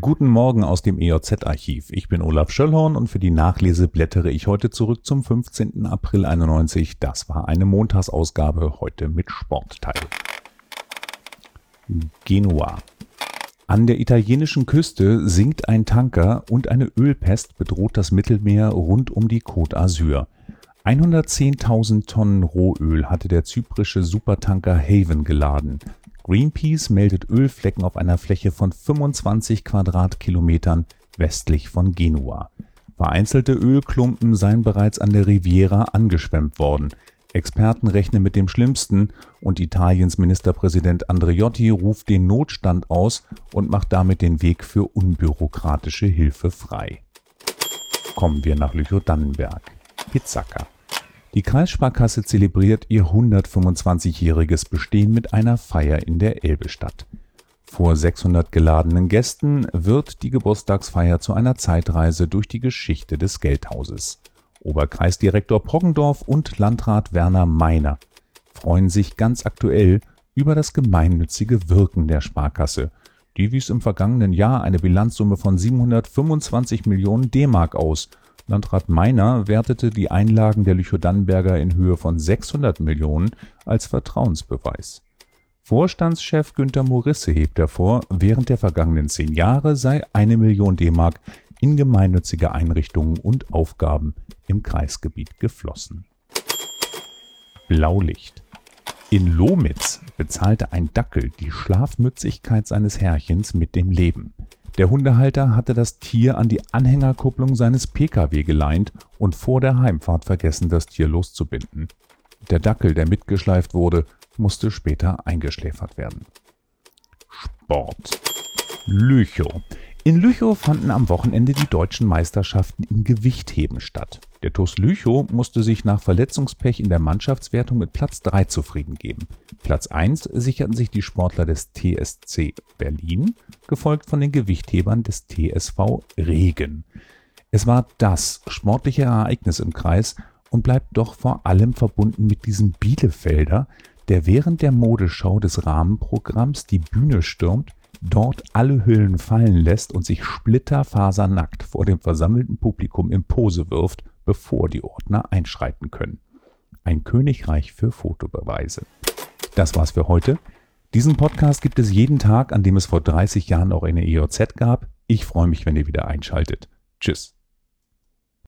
Guten Morgen aus dem EOZ-Archiv. Ich bin Olaf Schöllhorn und für die Nachlese blättere ich heute zurück zum 15. April 91. Das war eine Montagsausgabe, heute mit Sportteil. Genua. An der italienischen Küste sinkt ein Tanker und eine Ölpest bedroht das Mittelmeer rund um die Côte d'Azur. 110.000 Tonnen Rohöl hatte der zyprische Supertanker Haven geladen. Greenpeace meldet Ölflecken auf einer Fläche von 25 Quadratkilometern westlich von Genua. Vereinzelte Ölklumpen seien bereits an der Riviera angeschwemmt worden. Experten rechnen mit dem Schlimmsten und Italiens Ministerpräsident Andreotti ruft den Notstand aus und macht damit den Weg für unbürokratische Hilfe frei. Kommen wir nach Lüchow-Dannenberg. Pizzaca. Die Kreissparkasse zelebriert ihr 125-jähriges Bestehen mit einer Feier in der Elbestadt. Vor 600 geladenen Gästen wird die Geburtstagsfeier zu einer Zeitreise durch die Geschichte des Geldhauses. Oberkreisdirektor Poggendorf und Landrat Werner Meiner freuen sich ganz aktuell über das gemeinnützige Wirken der Sparkasse. Die wies im vergangenen Jahr eine Bilanzsumme von 725 Millionen D-Mark aus Landrat Meiner wertete die Einlagen der Lüchow-Dannenberger in Höhe von 600 Millionen als Vertrauensbeweis. Vorstandschef Günter Morisse hebt hervor, während der vergangenen zehn Jahre sei eine Million D-Mark in gemeinnützige Einrichtungen und Aufgaben im Kreisgebiet geflossen. Blaulicht. In Lomitz bezahlte ein Dackel die Schlafmützigkeit seines Herrchens mit dem Leben. Der Hundehalter hatte das Tier an die Anhängerkupplung seines Pkw geleint und vor der Heimfahrt vergessen, das Tier loszubinden. Der Dackel, der mitgeschleift wurde, musste später eingeschläfert werden. Sport. Lüchow. In Lüchow fanden am Wochenende die deutschen Meisterschaften im Gewichtheben statt. Der TuS Lüchow musste sich nach Verletzungspech in der Mannschaftswertung mit Platz 3 zufrieden geben. Platz 1 sicherten sich die Sportler des TSC Berlin, gefolgt von den Gewichthebern des TSV Regen. Es war das sportliche Ereignis im Kreis und bleibt doch vor allem verbunden mit diesem Bielefelder, der während der Modeschau des Rahmenprogramms die Bühne stürmt dort alle Hüllen fallen lässt und sich splitterfasernackt vor dem versammelten Publikum in Pose wirft, bevor die Ordner einschreiten können. Ein Königreich für Fotobeweise. Das war's für heute. Diesen Podcast gibt es jeden Tag, an dem es vor 30 Jahren auch eine EOZ gab. Ich freue mich, wenn ihr wieder einschaltet. Tschüss.